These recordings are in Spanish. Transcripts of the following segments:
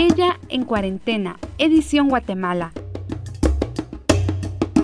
Ella en cuarentena, edición Guatemala.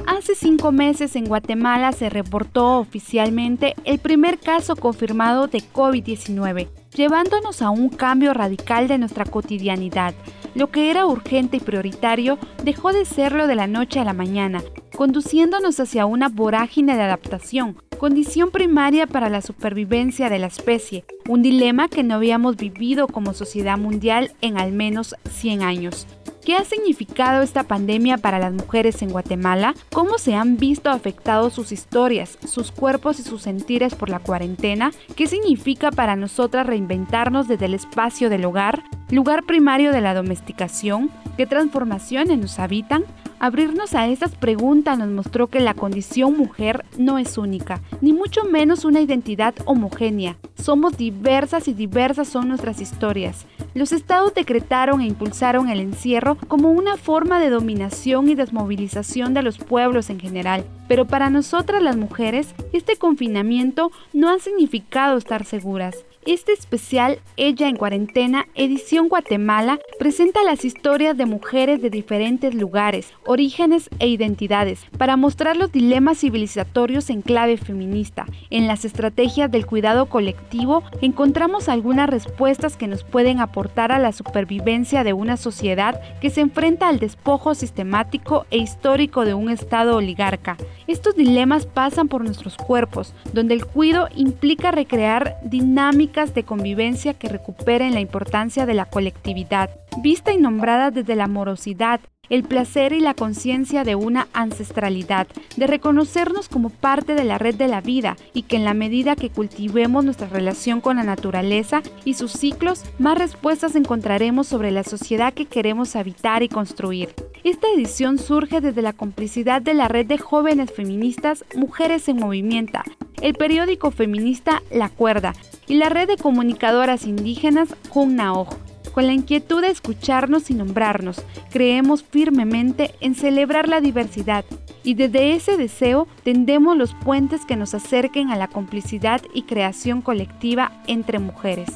Hace cinco meses en Guatemala se reportó oficialmente el primer caso confirmado de COVID-19, llevándonos a un cambio radical de nuestra cotidianidad. Lo que era urgente y prioritario dejó de serlo de la noche a la mañana, conduciéndonos hacia una vorágine de adaptación, condición primaria para la supervivencia de la especie, un dilema que no habíamos vivido como sociedad mundial en al menos 100 años. ¿Qué ha significado esta pandemia para las mujeres en Guatemala? ¿Cómo se han visto afectados sus historias, sus cuerpos y sus sentires por la cuarentena? ¿Qué significa para nosotras reinventarnos desde el espacio del hogar, lugar primario de la domesticación? ¿Qué transformaciones nos habitan? Abrirnos a estas preguntas nos mostró que la condición mujer no es única, ni mucho menos una identidad homogénea. Somos diversas y diversas son nuestras historias. Los estados decretaron e impulsaron el encierro como una forma de dominación y desmovilización de los pueblos en general. Pero para nosotras las mujeres, este confinamiento no ha significado estar seguras. Este especial Ella en cuarentena, edición Guatemala, presenta las historias de mujeres de diferentes lugares, orígenes e identidades, para mostrar los dilemas civilizatorios en clave feminista. En las estrategias del cuidado colectivo encontramos algunas respuestas que nos pueden aportar a la supervivencia de una sociedad que se enfrenta al despojo sistemático e histórico de un Estado oligarca. Estos dilemas pasan por nuestros cuerpos, donde el cuido implica recrear dinámicas de convivencia que recuperen la importancia de la colectividad, vista y nombrada desde la amorosidad, el placer y la conciencia de una ancestralidad, de reconocernos como parte de la red de la vida y que en la medida que cultivemos nuestra relación con la naturaleza y sus ciclos, más respuestas encontraremos sobre la sociedad que queremos habitar y construir. Esta edición surge desde la complicidad de la red de jóvenes feministas Mujeres en Movimiento, el periódico feminista La Cuerda y la red de comunicadoras indígenas Junnaoj. Con la inquietud de escucharnos y nombrarnos, creemos firmemente en celebrar la diversidad y desde ese deseo tendemos los puentes que nos acerquen a la complicidad y creación colectiva entre mujeres.